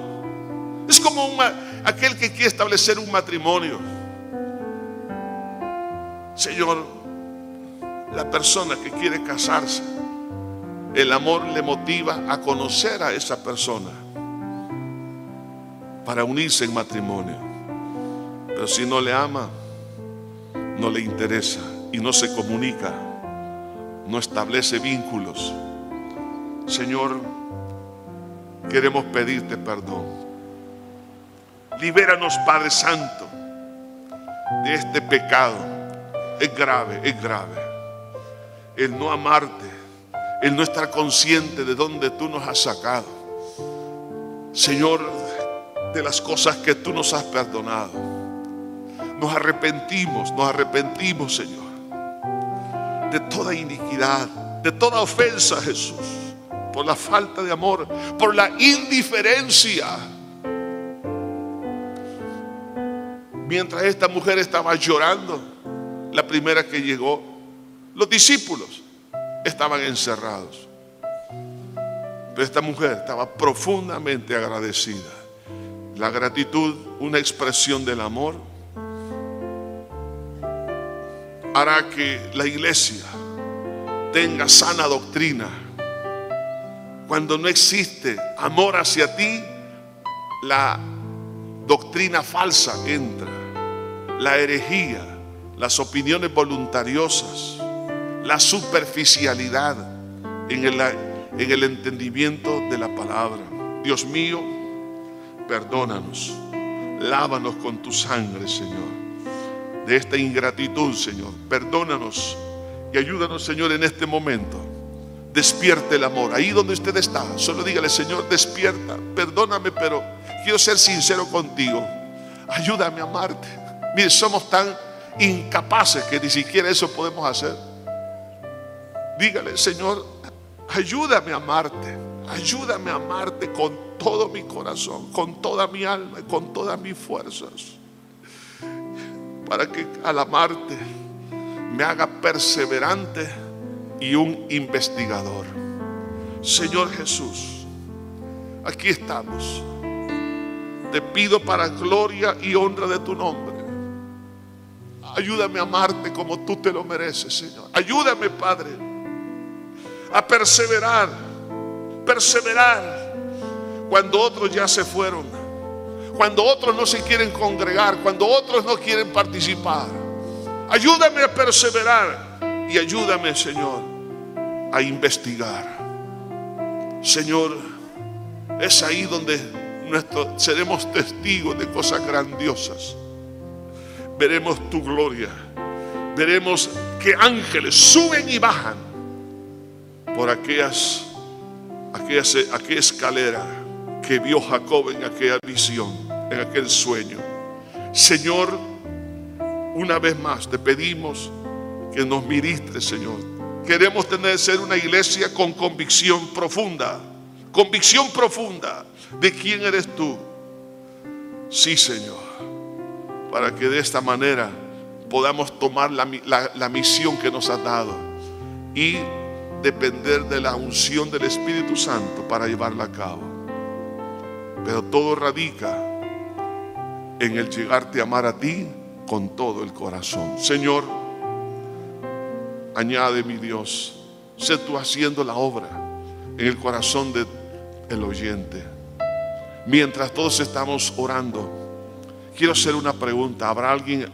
Es como aquel que quiere establecer un matrimonio. Señor, la persona que quiere casarse, el amor le motiva a conocer a esa persona para unirse en matrimonio. Pero si no le ama, no le interesa y no se comunica no establece vínculos. Señor, queremos pedirte perdón. Libéranos, Padre Santo, de este pecado. Es grave, es grave. El no amarte, el no estar consciente de dónde tú nos has sacado. Señor, de las cosas que tú nos has perdonado. Nos arrepentimos, nos arrepentimos, Señor, de toda iniquidad, de toda ofensa, Jesús, por la falta de amor, por la indiferencia. Mientras esta mujer estaba llorando, la primera que llegó, los discípulos estaban encerrados. Pero esta mujer estaba profundamente agradecida. La gratitud, una expresión del amor, hará que la iglesia tenga sana doctrina. Cuando no existe amor hacia ti, la doctrina falsa entra, la herejía, las opiniones voluntariosas, la superficialidad en el, en el entendimiento de la palabra. Dios mío, perdónanos, lávanos con tu sangre, Señor de esta ingratitud, Señor. Perdónanos y ayúdanos, Señor, en este momento. Despierte el amor. Ahí donde usted está, solo dígale, Señor, despierta. Perdóname, pero quiero ser sincero contigo. Ayúdame a amarte. Mire, somos tan incapaces que ni siquiera eso podemos hacer. Dígale, Señor, ayúdame a amarte. Ayúdame a amarte con todo mi corazón, con toda mi alma, con todas mis fuerzas para que al amarte me haga perseverante y un investigador. Señor Jesús, aquí estamos. Te pido para gloria y honra de tu nombre. Ayúdame a amarte como tú te lo mereces, Señor. Ayúdame, Padre, a perseverar, perseverar cuando otros ya se fueron cuando otros no se quieren congregar, cuando otros no quieren participar. Ayúdame a perseverar y ayúdame, Señor, a investigar. Señor, es ahí donde seremos testigos de cosas grandiosas. Veremos tu gloria. Veremos que ángeles suben y bajan por aquellas, aquellas, aquella escalera que vio Jacob en aquella visión en aquel sueño. Señor, una vez más te pedimos que nos ministres, Señor. Queremos tener ser una iglesia con convicción profunda, convicción profunda de quién eres tú. Sí, Señor, para que de esta manera podamos tomar la, la misión que nos has dado y depender de la unción del Espíritu Santo para llevarla a cabo. Pero todo radica en el llegarte a amar a ti con todo el corazón. Señor, añade mi Dios, sé tú haciendo la obra en el corazón del el oyente. Mientras todos estamos orando, quiero hacer una pregunta. ¿Habrá alguien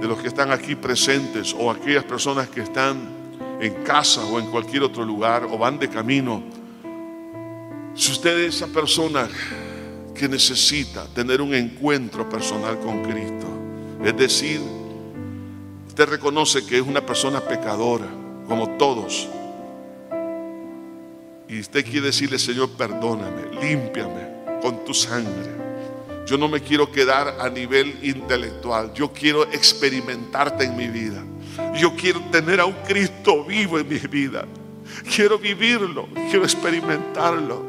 de los que están aquí presentes o aquellas personas que están en casa o en cualquier otro lugar o van de camino? Si usted es esa persona que necesita tener un encuentro personal con Cristo. Es decir, usted reconoce que es una persona pecadora, como todos. Y usted quiere decirle, Señor, perdóname, límpiame con tu sangre. Yo no me quiero quedar a nivel intelectual. Yo quiero experimentarte en mi vida. Yo quiero tener a un Cristo vivo en mi vida. Quiero vivirlo, quiero experimentarlo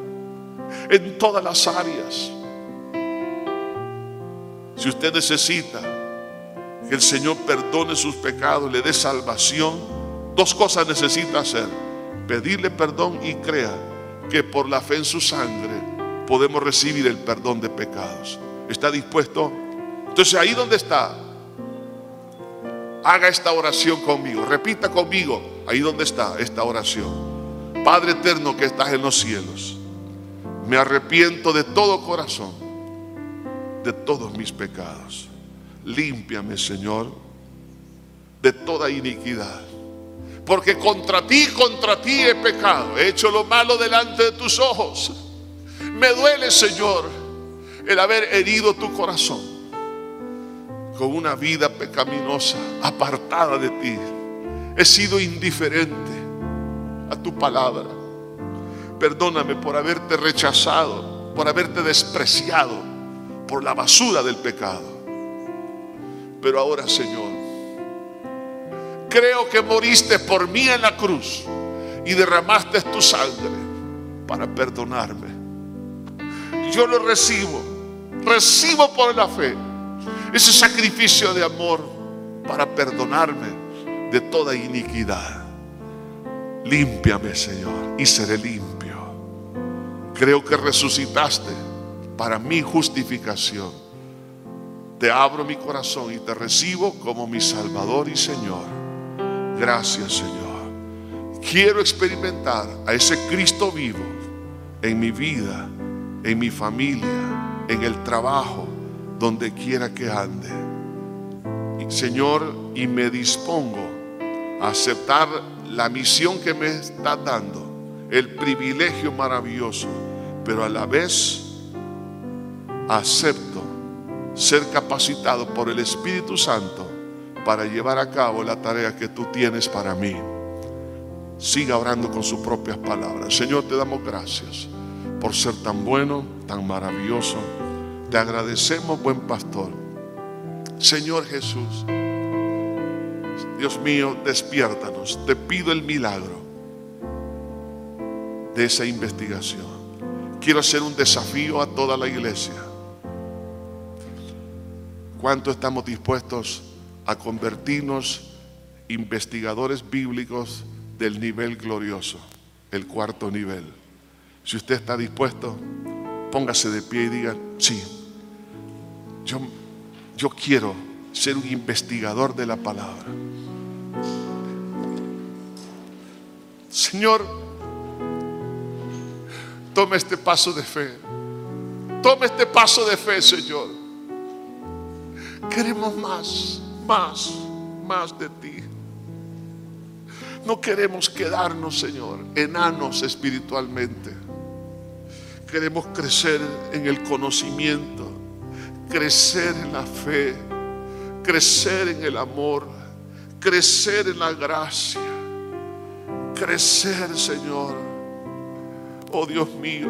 en todas las áreas. Si usted necesita que el Señor perdone sus pecados, le dé salvación, dos cosas necesita hacer. Pedirle perdón y crea que por la fe en su sangre podemos recibir el perdón de pecados. ¿Está dispuesto? Entonces ahí donde está, haga esta oración conmigo. Repita conmigo, ahí donde está esta oración. Padre eterno que estás en los cielos, me arrepiento de todo corazón de todos mis pecados. Límpiame, Señor, de toda iniquidad. Porque contra ti, contra ti he pecado. He hecho lo malo delante de tus ojos. Me duele, Señor, el haber herido tu corazón con una vida pecaminosa, apartada de ti. He sido indiferente a tu palabra. Perdóname por haberte rechazado, por haberte despreciado por la basura del pecado. Pero ahora, Señor, creo que moriste por mí en la cruz y derramaste tu sangre para perdonarme. Yo lo recibo, recibo por la fe ese sacrificio de amor para perdonarme de toda iniquidad. Límpiame, Señor, y seré limpio. Creo que resucitaste para mi justificación. Te abro mi corazón y te recibo como mi Salvador y Señor. Gracias, Señor. Quiero experimentar a ese Cristo vivo en mi vida, en mi familia, en el trabajo, donde quiera que ande. Señor, y me dispongo a aceptar la misión que me está dando, el privilegio maravilloso, pero a la vez acepto ser capacitado por el Espíritu Santo para llevar a cabo la tarea que tú tienes para mí. Siga orando con sus propias palabras. Señor, te damos gracias por ser tan bueno, tan maravilloso. Te agradecemos, buen pastor. Señor Jesús, Dios mío, despiértanos. Te pido el milagro de esa investigación. Quiero hacer un desafío a toda la iglesia. ¿Cuánto estamos dispuestos a convertirnos investigadores bíblicos del nivel glorioso, el cuarto nivel? Si usted está dispuesto, póngase de pie y diga, sí, yo, yo quiero ser un investigador de la palabra. Señor, tome este paso de fe. Tome este paso de fe, Señor. Queremos más, más, más de ti. No queremos quedarnos, Señor, enanos espiritualmente. Queremos crecer en el conocimiento, crecer en la fe, crecer en el amor, crecer en la gracia crecer, Señor. Oh Dios mío,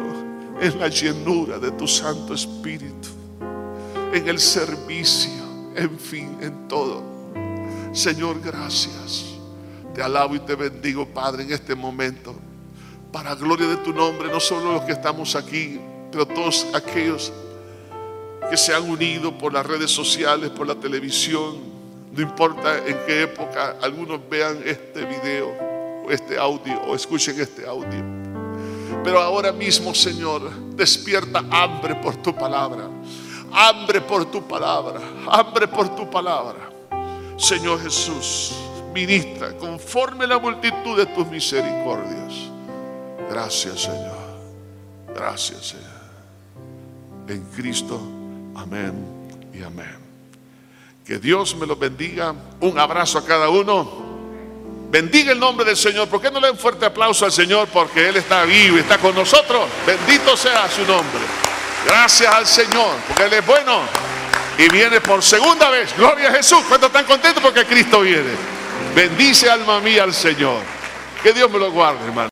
en la llenura de tu Santo Espíritu, en el servicio, en fin, en todo. Señor, gracias. Te alabo y te bendigo, Padre, en este momento. Para gloria de tu nombre, no solo los que estamos aquí, pero todos aquellos que se han unido por las redes sociales, por la televisión, no importa en qué época algunos vean este video este audio o escuchen este audio. Pero ahora mismo, Señor, despierta hambre por tu palabra. Hambre por tu palabra. Hambre por tu palabra. Señor Jesús, ministra conforme la multitud de tus misericordias. Gracias, Señor. Gracias, Señor. En Cristo, amén y amén. Que Dios me lo bendiga. Un abrazo a cada uno. Bendiga el nombre del Señor. ¿Por qué no le un fuerte aplauso al Señor? Porque Él está vivo y está con nosotros. Bendito sea su nombre. Gracias al Señor, porque Él es bueno y viene por segunda vez. Gloria a Jesús. ¿Cuántos están contentos porque Cristo viene? Bendice alma mía al Señor. Que Dios me lo guarde, hermano.